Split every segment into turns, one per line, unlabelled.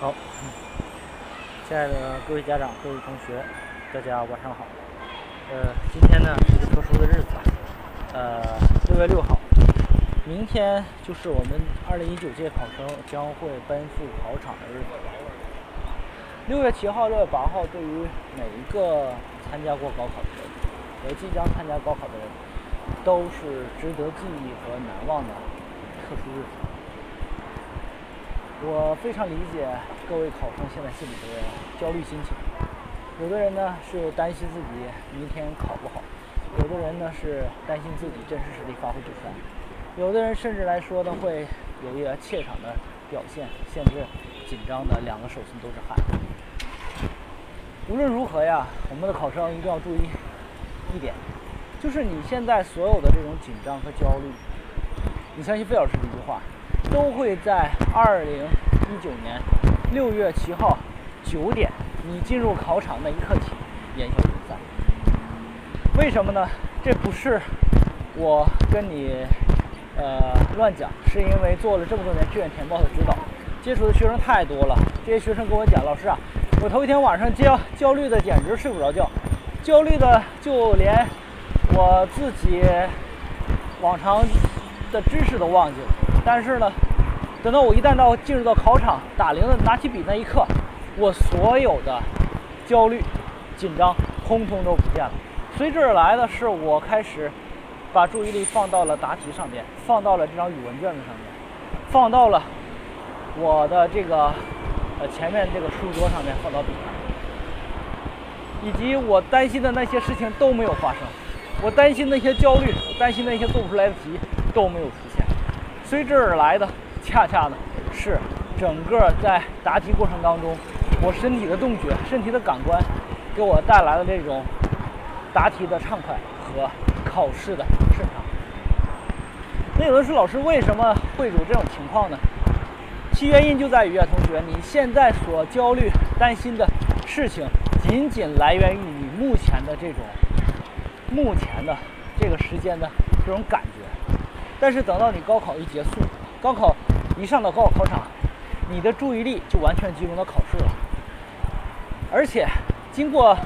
好，亲爱的各位家长、各位同学，大家晚上好。呃，今天呢是个特殊的日子，呃，六月六号，明天就是我们二零一九届考生将会奔赴考场的日子。六月七号、六月八号，对于每一个参加过高考的人，和即将参加高考的人，都是值得记忆和难忘的特殊日子。我非常理解各位考生现在心里的焦虑心情。有的人呢是担心自己明天考不好，有的人呢是担心自己真实实力发挥不出来，有的人甚至来说呢会有一个怯场的表现，甚至紧张的两个手心都是汗。无论如何呀，我们的考生一定要注意一点，就是你现在所有的这种紧张和焦虑，你相信费老师的一句话。都会在二零一九年六月七号九点，你进入考场那一刻起烟消云散。为什么呢？这不是我跟你呃乱讲，是因为做了这么多年志愿填报的指导，接触的学生太多了。这些学生跟我讲，老师啊，我头一天晚上焦焦虑的简直睡不着觉，焦虑的就连我自己往常的知识都忘记了。但是呢，等到我一旦到进入到考场打铃的拿起笔那一刻，我所有的焦虑、紧张，通通都不见了。随之而来的是，我开始把注意力放到了答题上面，放到了这张语文卷子上面，放到了我的这个呃前面这个书桌上面，放到笔上，以及我担心的那些事情都没有发生，我担心那些焦虑，担心那些做不出来的题都没有出现。随之而来的，恰恰呢是整个在答题过程当中，我身体的动觉、身体的感官，给我带来了这种答题的畅快和考试的顺畅。那有的说，老师为什么会有这种情况呢？其原因就在于啊，同学，你现在所焦虑、担心的事情，仅仅来源于你目前的这种目前的这个时间的这种感觉。但是等到你高考一结束，高考一上到高考考场，你的注意力就完全集中到考试了。而且经过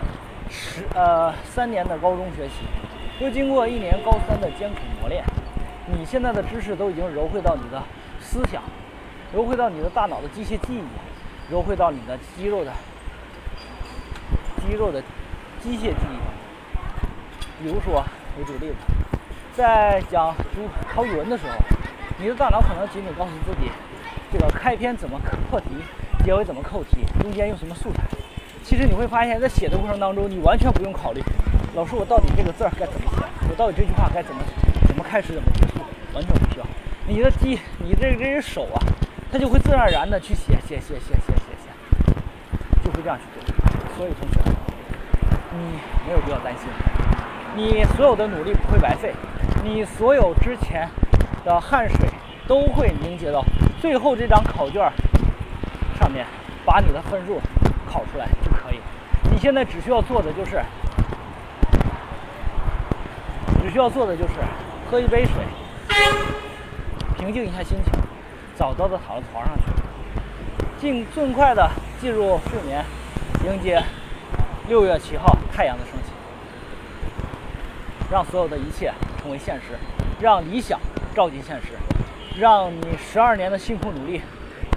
十呃三年的高中学习，又经过一年高三的艰苦磨练，你现在的知识都已经揉汇到你的思想，揉汇到你的大脑的机械记忆，揉汇到你的肌肉的肌肉的机械记忆。比如说，我举个例子。在讲读考语文的时候，你的大脑可能仅仅告诉自己，这个开篇怎么破题，结尾怎么扣题，中间用什么素材。其实你会发现在写的过程当中，你完全不用考虑，老师我到底这个字儿该怎么写，我到底这句话该怎么怎么开始怎么结束，完全不需要。你的机，你这这只手啊，它就会自然而然的去写写写写写写写，就会这样去做。所以同学，你没有必要担心，你所有的努力不会白费。你所有之前的汗水都会凝结到最后这张考卷上面，把你的分数考出来就可以。你现在只需要做的就是，只需要做的就是喝一杯水，平静一下心情，早早的躺到床上去，尽尽快的进入睡眠，迎接六月七号太阳的升起，让所有的一切。成为现实，让理想照进现实，让你十二年的辛苦努力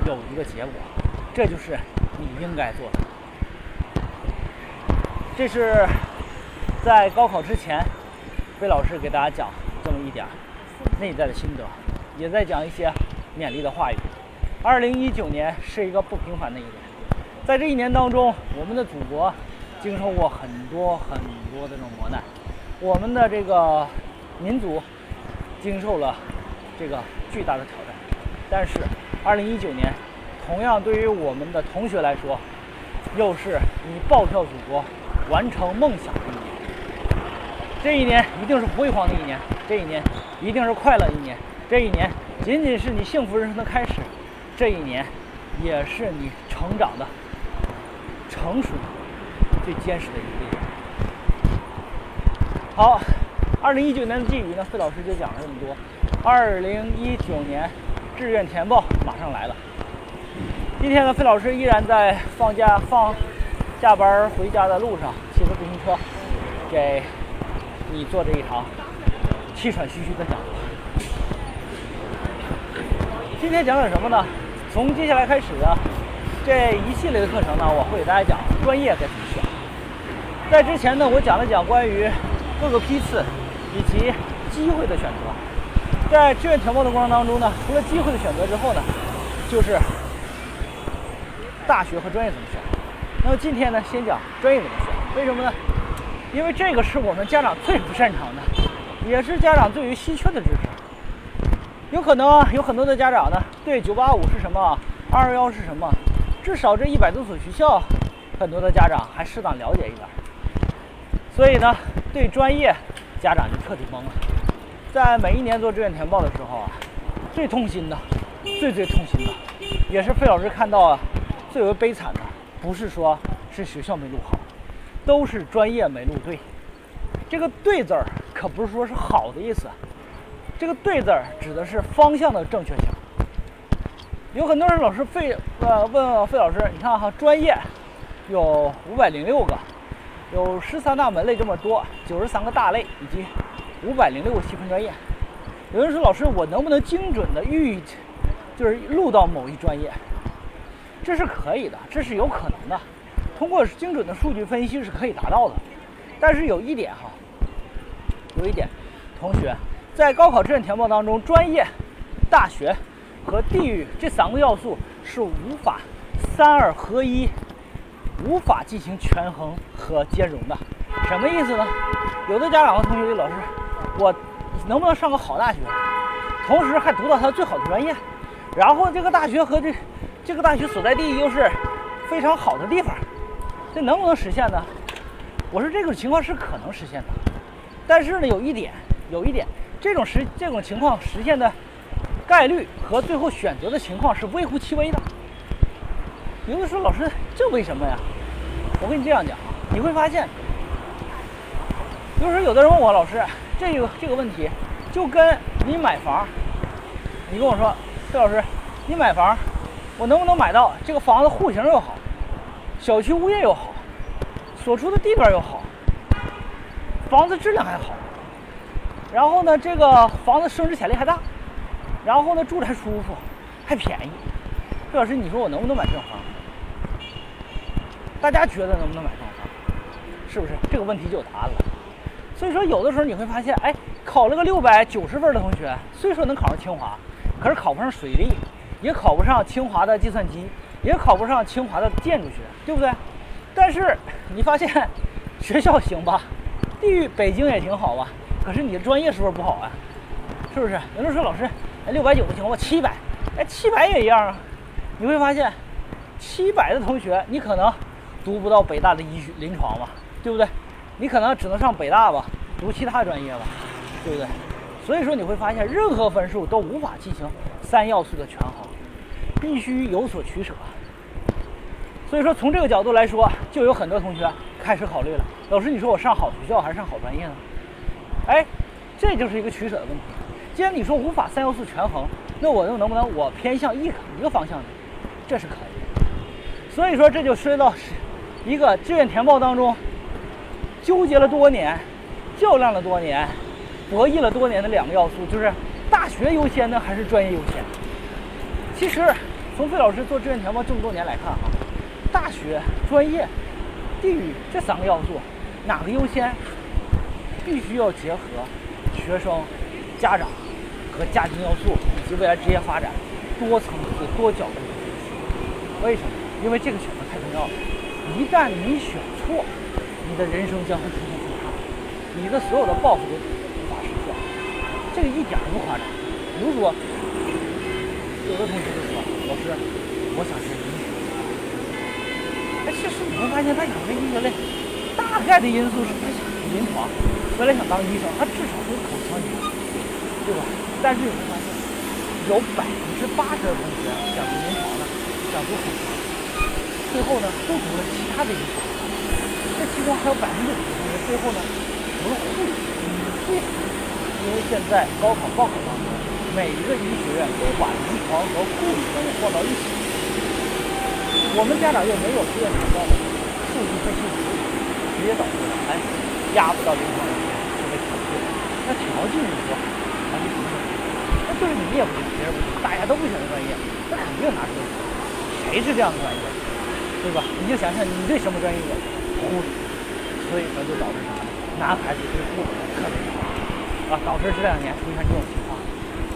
有一个结果，这就是你应该做的。这是在高考之前，魏老师给大家讲这么一点内在的心得，也在讲一些勉励的话语。二零一九年是一个不平凡的一年，在这一年当中，我们的祖国经受过很多很多的这种磨难，我们的这个。民族经受了这个巨大的挑战，但是2019年同样对于我们的同学来说，又是你报效祖国、完成梦想的一年。这一年一定是辉煌的一年，这一年一定是快乐一年，这一年仅仅是你幸福人生的开始，这一年也是你成长的、成熟最坚实的一个年。好。二零一九年的寄语呢，费老师就讲了这么多。二零一九年志愿填报马上来了，今天呢，费老师依然在放假放下班回家的路上，骑着自行车给你做这一堂气喘吁吁的讲座。今天讲点什么呢？从接下来开始啊这一系列的课程呢，我会给大家讲专业该怎么选。在之前呢，我讲了讲关于各个批次以及机会的选择。在志愿填报的过程当中呢，除了机会的选择之后呢，就是大学和专业怎么选。那么今天呢，先讲专业怎么选。为什么呢？因为这个是我们家长最不擅长的，也是家长最为稀缺的知识。有可能有很多的家长呢，对985是什么，211是什么，至少这一百多所学校，很多的家长还适当了解一点。所以呢，对专业家长就彻底懵了。在每一年做志愿填报的时候啊，最痛心的、最最痛心的，也是费老师看到啊最为悲惨的，不是说是学校没录好，都是专业没录对。这个“对”字儿可不是说是好的意思，这个“对”字儿指的是方向的正确性。有很多人老师费呃问费老师，你看哈，专业有五百零六个。有十三大门类这么多，九十三个大类以及五百零六个细分专业。有人说：“老师，我能不能精准的预，就是录到某一专业？”这是可以的，这是有可能的。通过精准的数据分析是可以达到的。但是有一点哈，有一点，同学在高考志愿填报当中，专业、大学和地域这三个要素是无法三二合一。无法进行权衡和兼容的，什么意思呢？有的家长和同学问老师：“我能不能上个好大学，同时还读到他最好的专业？然后这个大学和这这个大学所在地又是非常好的地方，这能不能实现呢？”我说这种情况是可能实现的，但是呢，有一点，有一点，这种实这种情况实现的概率和最后选择的情况是微乎其微的。有的说老师，这为什么呀？我跟你这样讲，你会发现，就是有的人问我老师，这个这个问题，就跟你买房，你跟我说，崔老师，你买房，我能不能买到这个房子户型又好，小区物业又好，所处的地段又好，房子质量还好，然后呢，这个房子升值潜力还大，然后呢，住着还舒服，还便宜。崔老师，你说我能不能买这房？大家觉得能不能买上房？是不是这个问题就有答案了？所以说，有的时候你会发现，哎，考了个六百九十分的同学，虽说能考上清华，可是考不上水利，也考不上清华的计算机，也考不上清华的建筑学，对不对？但是你发现学校行吧，地域北京也挺好啊，可是你的专业是不是不好啊？是不是？有人说老师，哎，六百九不行，我七百，哎，七百也一样啊。你会发现，七百的同学，你可能。读不到北大的医学临床吧，对不对？你可能只能上北大吧，读其他专业吧，对不对？所以说你会发现，任何分数都无法进行三要素的权衡，必须有所取舍。所以说从这个角度来说，就有很多同学开始考虑了：老师，你说我上好学校还是上好专业呢？哎，这就是一个取舍的问题。既然你说无法三要素权衡，那我又能不能我偏向一一个方向呢？这是可以。所以说这就涉及到。一个志愿填报当中，纠结了多年、较量了多年、博弈了多年的两个要素，就是大学优先呢，还是专业优先？其实，从费老师做志愿填报这么多年来看啊，大学、专业、地域这三个要素，哪个优先，必须要结合学生、家长和家庭要素以及未来职业发展多层次、多角度。为什么？因为这个选择太重要了。一旦你选错，你的人生将会出现错差，你的所有的抱负都无法实现。这个一点都不夸张。比如说，有的同学就说：“老师，我想学医学。”哎，其实你会发现，他想学医学类，大概的因素是他想临床，原来想当医生，他至少是口腔医生，对吧？但是你会发现，有百分之八十的同学想读临床的，想读口腔。最后呢，都读了其他的医学，这其中还有百分之五十的同学最后呢读了护理。为什么？因为现在高考报考当中，每一个医学院都把临床和护理专业放到一起。我们家长又没有志愿填报的数据分析能力，直接导致了哎压不到临床人员就被调剂。那调剂你说，那就什么？那就是你也不行，别人不行，大家都不选择专业，那肯定拿出来。谁是这样的专业？对吧？你就想想你对什么专业有忽视，所以说就导致什么？男孩子对护理特别少啊，导致这两年出现这种情况。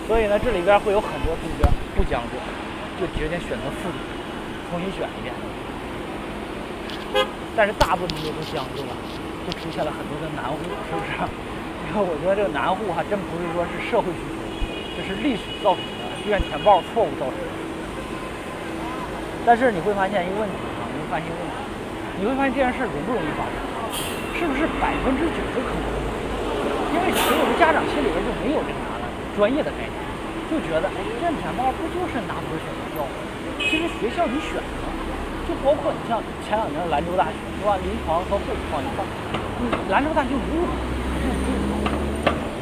所以呢，这里边会有很多同学不将就，就决定选择复读，重新选一遍。但是大部分同学都将就了，就出现了很多的难户，是不是？因为我觉得这个难户还真不是说是社会需求，这是历史造成的志愿填报错误造成的。但是你会发现一个问题啊，你会发现一个问题，你会发现这件事容不容易发生？是不是百分之九十可能？因为所有的家长心里边就没有这个啥呢？专业的概念，就觉得哎，志愿填报不就是拿分选学校吗？其实学校你选的，就包括你像前两年兰州大学是吧？临床和护理放一块，你兰州大学没有录到，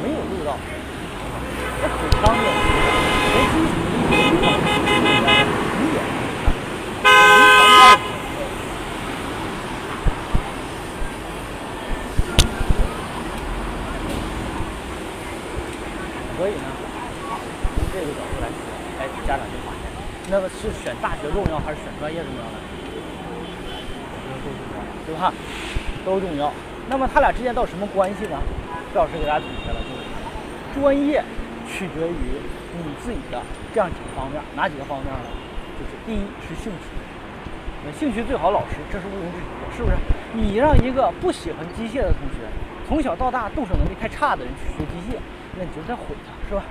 没有录到，那很伤人。连基础的一些你也临床所以呢，从这个角度来说，哎，家长就发现，那么是选大学重要还是选专业重要呢？都重要，对吧？都重要。那么他俩之间到什么关系呢？赵老师给大家总结了，就是专业取决于你自己的这样几个方面，哪几个方面呢？就是第一是兴趣，那兴趣最好老师，这是毋庸置疑的，是不是？你让一个不喜欢机械的同学，从小到大动手能力太差的人去学机械。那你就在毁他，是吧？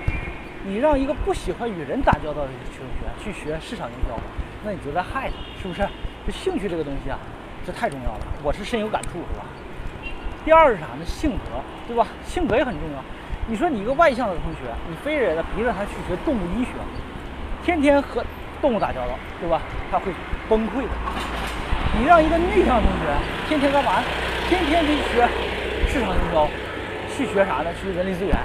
你让一个不喜欢与人打交道的同学去学市场营销，那你就在害他，是不是？就兴趣这个东西啊，这太重要了，我是深有感触，是吧？第二是啥呢？性格，对吧？性格也很重要。你说你一个外向的同学，你非得逼着他去学动物医学，天天和动物打交道，对吧？他会崩溃的。你让一个内向的同学天天干嘛？天天去学市场营销，去学啥呢？去人力资源。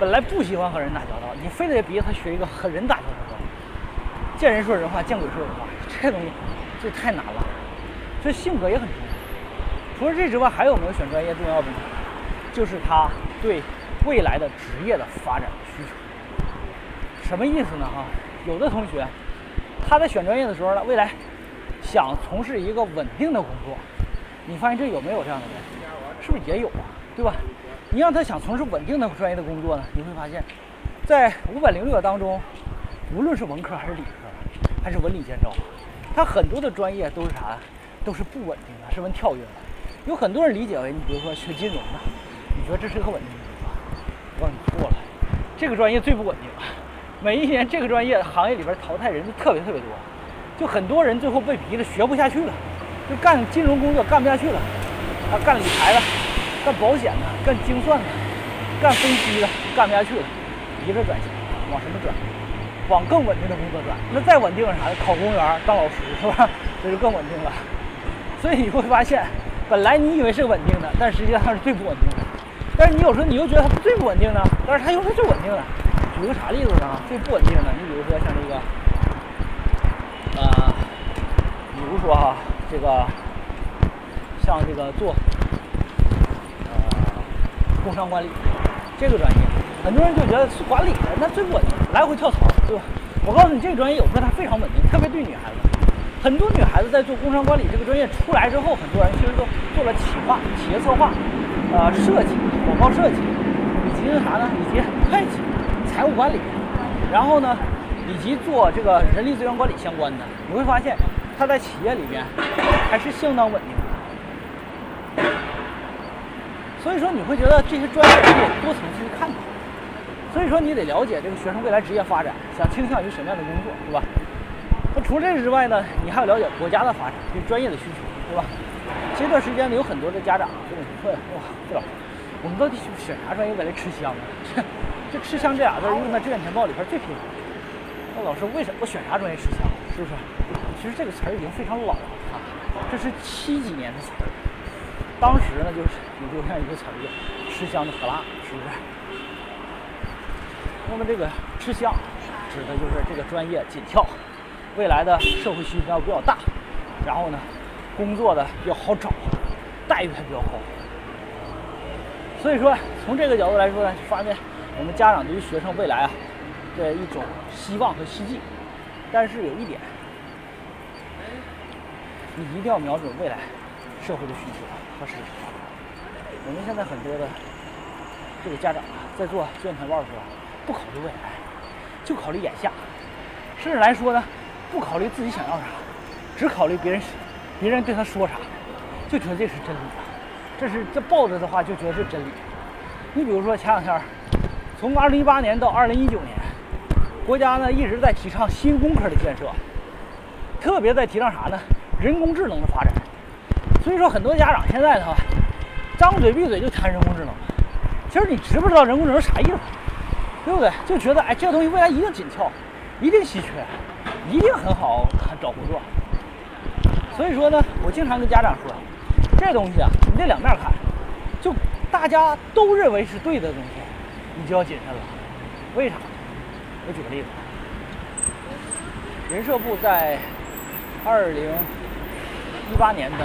本来不喜欢和人打交道，你非得逼他学一个和人打交道的，见人说人话，见鬼说鬼话，这东西这太难了。这性格也很重要。除了这之外，还有没有选专业重要的呢？就是他对未来的职业的发展需求。什么意思呢？哈，有的同学他在选专业的时候呢，未来想从事一个稳定的工作，你发现这有没有这样的人？是不是也有啊？对吧？你让他想从事稳定的专业的工作呢？你会发现，在五百零六个当中，无论是文科还是理科，还是文理兼招，他很多的专业都是啥？都是不稳定的，是文跳跃的。有很多人理解为，你比如说学金融的，你说这是个稳定的工作？我告诉你错了，这个专业最不稳定了。每一年这个专业行业里边淘汰人就特别特别多，就很多人最后被逼的学不下去了，就干金融工作干不下去了，啊，干理财了。干保险的，干精算的，干分析的，干不下去了，一个转型，往什么转？往更稳定的工作转。那再稳定啥的？考公务员、当老师，是吧？这就更稳定了。所以你会发现，本来你以为是稳定的，但实际上是最不稳定的。但是你有时候你又觉得它最不稳定呢，但是它又是最稳定的。举个啥例子呢？最不稳定的，你比如说像这个，呃，比如说哈，这个，像这个做。工商管理这个专业，很多人就觉得是管理的那最稳，来回跳槽，对吧？我告诉你，这个专业有时候它非常稳定，特别对女孩子。很多女孩子在做工商管理这个专业出来之后，很多人其实都做了企划、企业策划、呃设计、广告设计，以及啥呢？以及会计、财务管理，然后呢，以及做这个人力资源管理相关的。你会发现，他在企业里边还是相当稳定。所以说你会觉得这些专业你得多层次去看它，所以说你得了解这个学生未来职业发展，想倾向于什么样的工作，对吧？那除了这之外呢，你还要了解国家的发展，对专业的需求，对吧？这段时间呢，有很多的家长跟我说：“哇，费老师，我们到底选啥专业未来吃香啊？这 这吃香这俩字用在志愿填报里边最频繁。那老师为什么我选啥专业吃香？是不是？其实这个词儿已经非常老了啊，这是七几年的词儿。当时呢，就是有这样一个词儿叫“吃香的喝辣”，是不是？那么这个“吃香”指的就是这个专业紧俏，未来的社会需求比较大，然后呢，工作的比较好找，待遇还比较高。所以说，从这个角度来说呢，发现我们家长对于学生未来啊的一种希望和希冀。但是有一点，你一定要瞄准未来社会的需求和实。我们现在很多的这个家长啊，在做卷谈报的时候，不考虑未来，就考虑眼下，甚至来说呢，不考虑自己想要啥，只考虑别人别人对他说啥，就觉得这是真理。这是这抱着的话就觉得是真理。你比如说前两天，从二零一八年到二零一九年，国家呢一直在提倡新工科的建设，特别在提倡啥呢？人工智能的发展。所以说很多家长现在的话，张嘴闭嘴就谈人工智能。其实你知不知道人工智能啥意思？对不对？就觉得哎，这个东西未来一定紧俏，一定稀缺，一定很好找工作。所以说呢，我经常跟家长说。这东西啊，你得两面看。就大家都认为是对的东西，你就要谨慎了。为啥？我举个例子，人社部在二零一八年的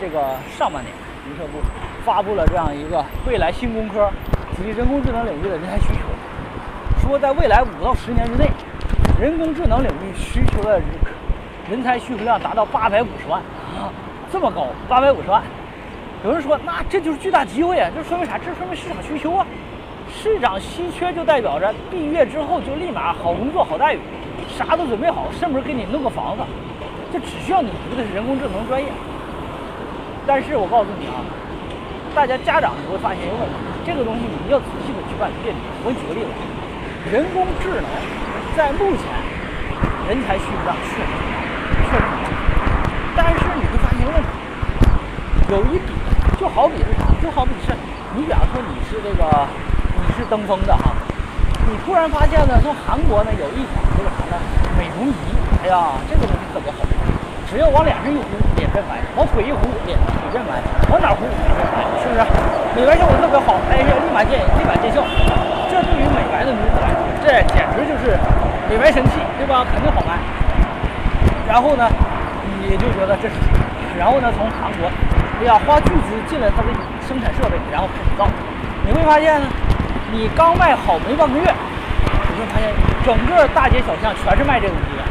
这个上半年，人社部发布了这样一个未来新工科及人工智能领域的人才需求，说在未来五到十年之内，人工智能领域需求的人人才需求量达到八百五十万啊。这么高，八百五十万。有人说，那这就是巨大机会啊！这说明啥？这说明市场需求啊！市场稀缺就代表着毕业之后就立马好工作、好待遇，啥都准备好，甚至给你弄个房子。这只需要你读的是人工智能专业。但是我告诉你啊，大家家长你会发现一个问题：这个东西你要仔细的去办辨别。我举个例子，人工智能在目前人才需求上确实确实很大。但是你会发现一个问题，有一笔就好比是啥？就好比是你，比方说你是这个你是登峰的哈，你突然发现呢，从韩国呢有一款这个啥呢？美容仪，哎呀，这个东西特别好，只要往脸上一糊，脸变白；往腿一糊，脸腿变白；往哪糊，脸变白，是不是？美白效果特别好，哎呀，立马见立马见效。这对于美白的女子来说，这简直就是美白神器，对吧？肯定好卖。然后呢？你就觉得这是，然后呢，从韩国，哎呀，花巨资进了他的生产设备，然后开始造。你会发现呢，你刚卖好没半个月，你会发现整个大街小巷全是卖这个东西的。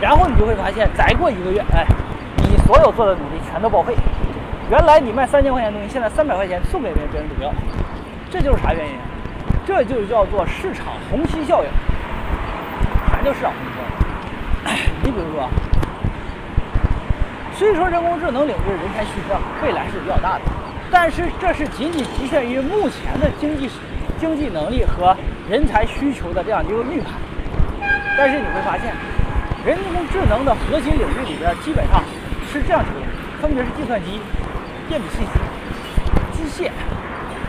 然后你就会发现，再过一个月，哎，所有做的努力全都报废。原来你卖三千块钱东西，现在三百块钱送给别人，别人不要。这就是啥原因？这就叫做市场虹吸效应。啥叫市场虹吸效应？你比如说。虽说人工智能领域人才需求未来是比较大的，但是这是仅仅局限于目前的经济经济能力和人才需求的这样一个预判。但是你会发现，人工智能的核心领域里边基本上是这样几个，分别是计算机、电子信息、机械、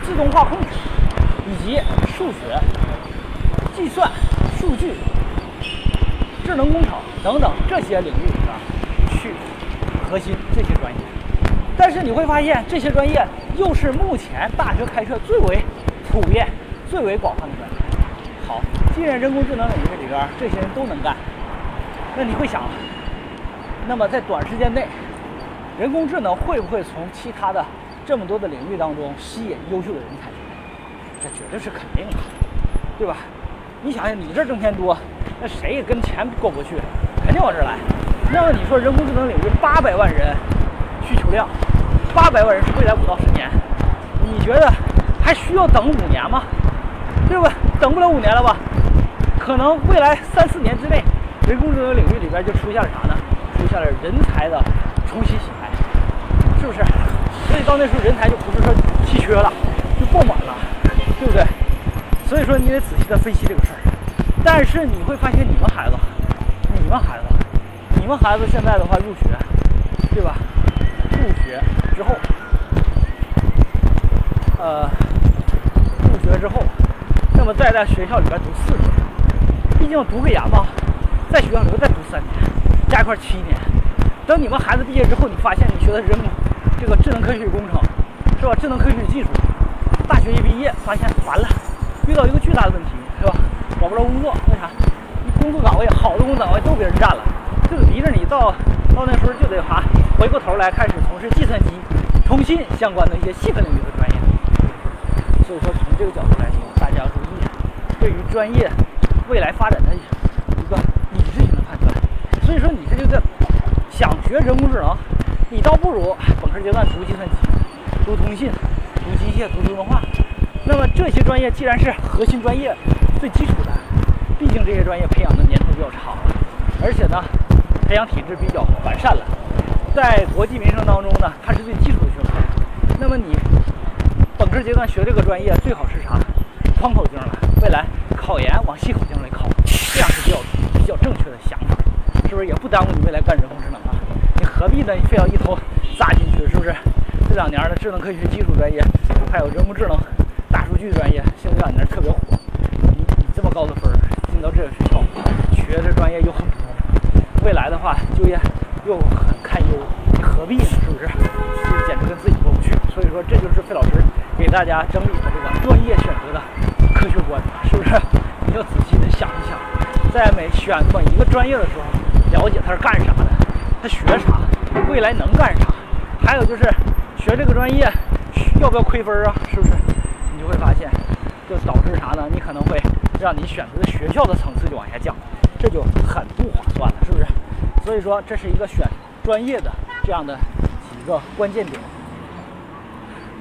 自动化控制以及数学、计算、数据、智能工程等等这些领域里边去。核心这些专业，但是你会发现这些专业又是目前大学开设最为普遍、最为广泛的专业。好，既然人工智能领域里边这些人都能干，那你会想，那么在短时间内，人工智能会不会从其他的这么多的领域当中吸引优秀的人才？这绝对是肯定的，对吧？你想想，你这挣钱多，那谁也跟钱过不去，肯定往这来。那么你说人工智能领域八百万人需求量，八百万人是未来五到十年，你觉得还需要等五年吗？对吧？等不了五年了吧？可能未来三四年之内，人工智能领域里边就出现了啥呢？下来人才的重新洗牌，是不是？所以到那时候人才就不是说稀缺了，就爆满了，对不对？所以说你得仔细的分析这个事儿。但是你会发现你们孩子，你们孩子。你们孩子现在的话入学，对吧？入学之后，呃，入学之后，那么再在学校里边读四年，毕竟读个研嘛，在学校里边再读三年，加一块七年。等你们孩子毕业之后，你发现你学的人工这个智能科学与工程，是吧？智能科学与技术，大学一毕业发现完了，遇到一个巨大的问题，是吧？找不着工作，为啥？你工作岗位好的工作岗位都被人占了。这就逼着你到到那时候就得哈回过头来开始从事计算机、通信相关的一些细分领域的专业。所以说，从这个角度来说，大家要注意，对于专业未来发展的。所以说，你这就在想学人工智能，你倒不如本科阶段读计算机、读通信、读机械、读自动化。那么这些专业既然是核心专业、最基础的，毕竟这些专业培养的年头比较长，而且呢，培养体制比较完善了，在国际民生当中呢，它是最基础的学科。那么你本科阶段学这个专业，最好是啥？宽口径了，未来考研往细口径来考，这样是比较比较正确的想法，是不是？也不耽误你未来干人工智能啊？你何必呢？非要一头扎进去，是不是？这两年的智能科学基础专业，还有人工智能。大数据专业现在这两年特别火，你你这么高的分儿进到这个学校，学这专业又很普通，未来的话就业又很堪忧，你何必呢？是不是？这简直跟自己过不去。所以说，这就是费老师给大家整理的这个专业选择的科学观，是不是？你要仔细的想一想，在每选每一个专业的时候，了解他是干啥的，他学啥，未来能干啥，还有就是学这个专业要不要亏分啊？是不是？你就会发现，就导致啥呢？你可能会让你选择的学校的层次就往下降，这就很不划算了，是不是？所以说，这是一个选专业的这样的几个关键点。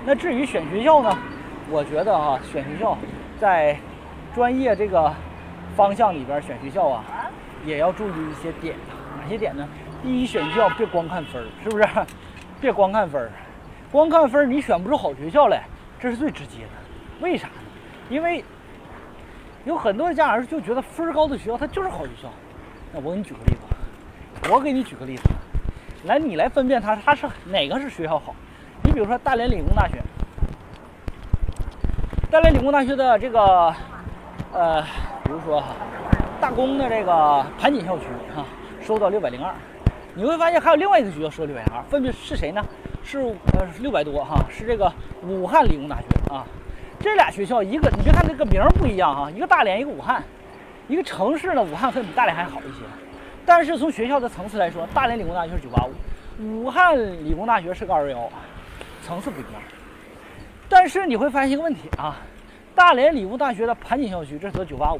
那至于选学校呢？我觉得啊，选学校在专业这个方向里边选学校啊，也要注意一些点。哪些点呢？第一，选校别光看分儿，是不是？别光看分儿，光看分儿你选不出好学校来，这是最直接的。为啥呢？因为有很多的家长就觉得分高的学校它就是好学校。那我给你举个例子，我给你举个例子，来你来分辨它它是哪个是学校好。你比如说大连理工大学，大连理工大学的这个呃，比如说哈，大工的这个盘锦校区哈，收到六百零二。你会发现还有另外一个学校收六百零二，分别是谁呢？是呃六百多哈，是这个武汉理工大学啊。这俩学校，一个你别看这个名儿不一样哈，一个大连，一个武汉，一个城市呢，武汉可能比大连还好一些，但是从学校的层次来说，大连理工大学是九八五，武汉理工大学是个二幺幺，层次不一样。但是你会发现一个问题啊，大连理工大学的盘锦校区这是九八五，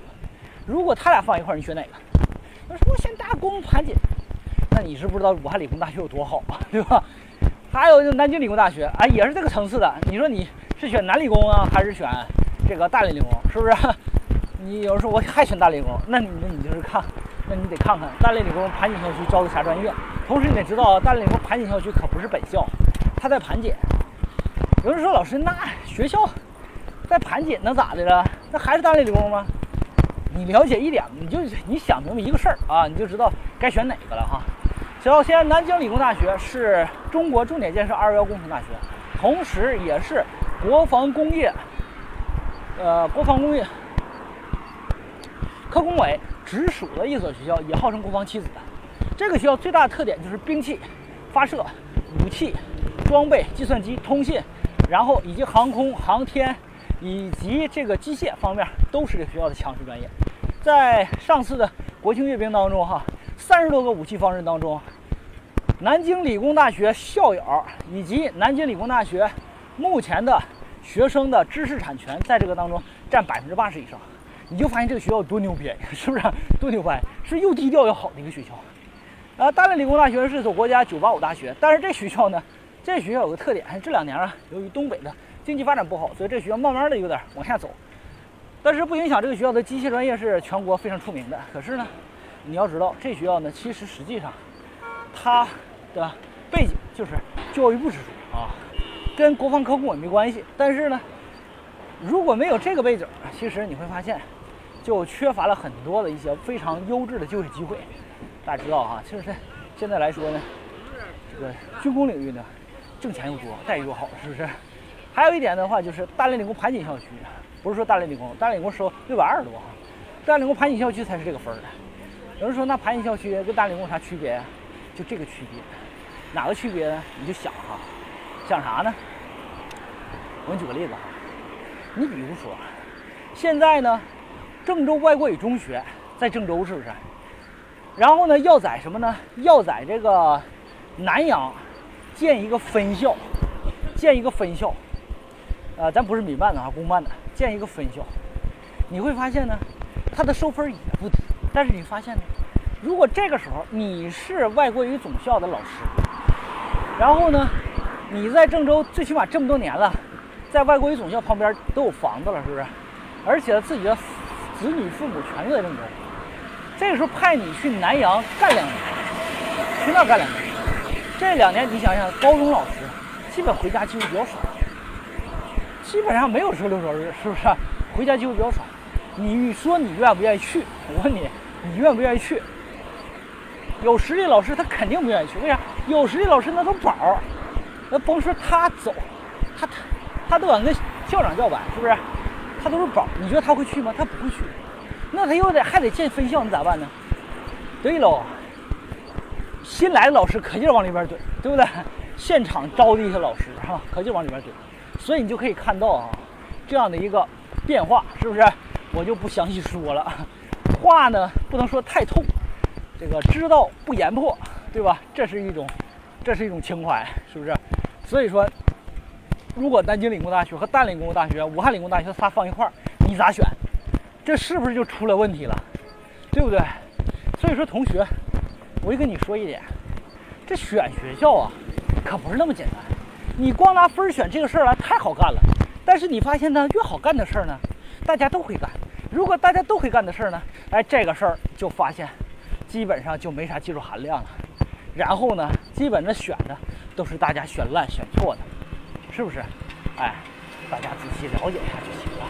如果他俩放一块儿，你选哪个？我说我选大工盘锦，那你是不知道武汉理工大学有多好啊，对吧？还有就南京理工大学啊，也是这个层次的，你说你。是选南理工啊，还是选这个大连理工？是不是？你有人说我还选大连理工，那你那你就是看，那你得看看大连理工盘锦校区招的啥专业。同时你得知道，大连理工盘锦校区可不是本校，它在盘锦。有人说老师，那学校在盘锦能咋的了？那还是大连理工吗？你了解一点，你就你想明白一个事儿啊，你就知道该选哪个了哈。首先，南京理工大学是中国重点建设二幺幺工程大学，同时也是。国防工业，呃，国防工业科工委直属的一所学校，也号称国防七子。这个学校最大的特点就是兵器、发射、武器、装备、计算机、通信，然后以及航空航天以及这个机械方面，都是这学校的强势专业。在上次的国庆阅兵当中，哈，三十多个武器方阵当中，南京理工大学校友以及南京理工大学。目前的学生的知识产权在这个当中占百分之八十以上，你就发现这个学校有多牛逼，是不是？多牛掰，是又低调又好的一个学校。啊，大连理工大学是所国家九八五大学，但是这学校呢，这学校有个特点，这两年啊，由于东北的经济发展不好，所以这学校慢慢的有点往下走。但是不影响这个学校的机械专业是全国非常出名的。可是呢，你要知道，这学校呢，其实实际上它的背景就是教育部直属啊。跟国防科工也没关系，但是呢，如果没有这个背景，其实你会发现，就缺乏了很多的一些非常优质的就业机会。大家知道哈，就是现在来说呢，这个军工领域呢，挣钱又多，待遇又好，是不是？还有一点的话，就是大连理工盘锦校区，不是说大连理工，大连理工收六百二十多哈，大连理工盘锦校区才是这个分儿的。有人说那盘锦校区跟大连理工有啥区别？就这个区别，哪个区别呢？你就想哈。想啥呢？我给你举个例子哈，你比如说，现在呢，郑州外国语中学在郑州是不是？然后呢，要在什么呢？要在这个南阳建一个分校，建一个分校。呃，咱不是民办的啊，公办的，建一个分校。你会发现呢，它的收分也不低。但是你发现呢，如果这个时候你是外国语总校的老师，然后呢，你在郑州最起码这么多年了，在外国语总校旁边都有房子了，是不是？而且自己的子女父母全在郑州。这个时候派你去南阳干两年，去那干两年。这两年你想想，高中老师基本回家机会比较少，基本上没有周六周日，是不是？回家机会比较少。你说你愿不愿意去？我问你，你愿不愿意去？有实力老师他肯定不愿意去，为啥？有实力老师那都宝儿，那甭说他走，他他他都敢跟校长叫板，是不是？他都是宝，你觉得他会去吗？他不会去。那他又得还得建分校，你咋办呢？对喽，新来的老师可劲往里边怼，对不对？现场招的一些老师哈，可劲往里边怼，所以你就可以看到啊，这样的一个变化，是不是？我就不详细说了，话呢不能说太透，这个知道不言破，对吧？这是一种，这是一种情怀，是不是？所以说，如果南京理工大学和大连理工大学、武汉理工大学仨放一块儿，你咋选？这是不是就出了问题了，对不对？所以说，同学，我就跟你说一点，这选学校啊，可不是那么简单。你光拿分选这个事儿来太好干了，但是你发现呢，越好干的事儿呢，大家都会干。如果大家都会干的事儿呢，哎，这个事儿就发现基本上就没啥技术含量了。然后呢，基本的选的都是大家选烂选错的，是不是？哎，大家仔细了解一下就行了。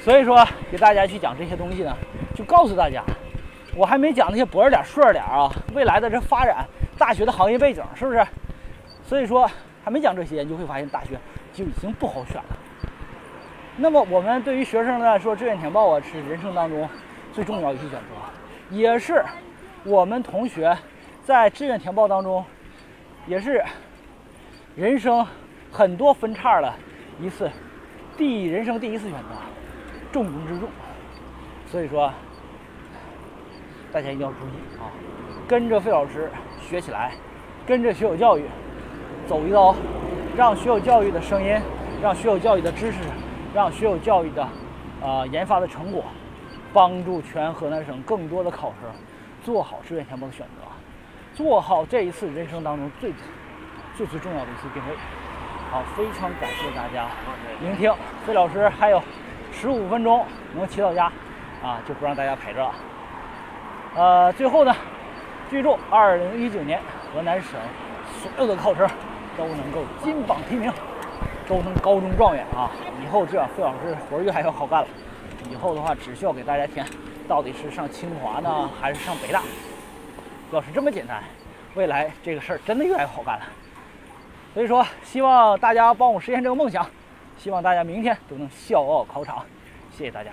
所以说，给大家去讲这些东西呢，就告诉大家，我还没讲那些薄着点、顺着点啊，未来的这发展，大学的行业背景是不是？所以说，还没讲这些，你就会发现大学就已经不好选了。那么，我们对于学生来说，志愿填报啊，是人生当中最重要一次选择，也是我们同学在志愿填报当中，也是人生很多分叉的一次第人生第一次选择。重中之重，所以说大家一定要注意啊！跟着费老师学起来，跟着学有教育走一遭，让学有教育的声音，让学有教育的知识，让学有教育的呃研发的成果，帮助全河南省更多的考生做好志愿填报的选择，做好这一次人生当中最最最重要的一次定位。好，非常感谢大家聆听费老师，还有。十五分钟能骑到家，啊，就不让大家陪着了。呃，最后呢，记住，二零一九年河南省所有的考生都能够金榜题名，都能高中状元啊！以后这样，费老师活越来越好干了。以后的话，只需要给大家填，到底是上清华呢，还是上北大？要是这么简单，未来这个事儿真的越来越好干了。所以说，希望大家帮我实现这个梦想。希望大家明天都能笑傲考场，谢谢大家。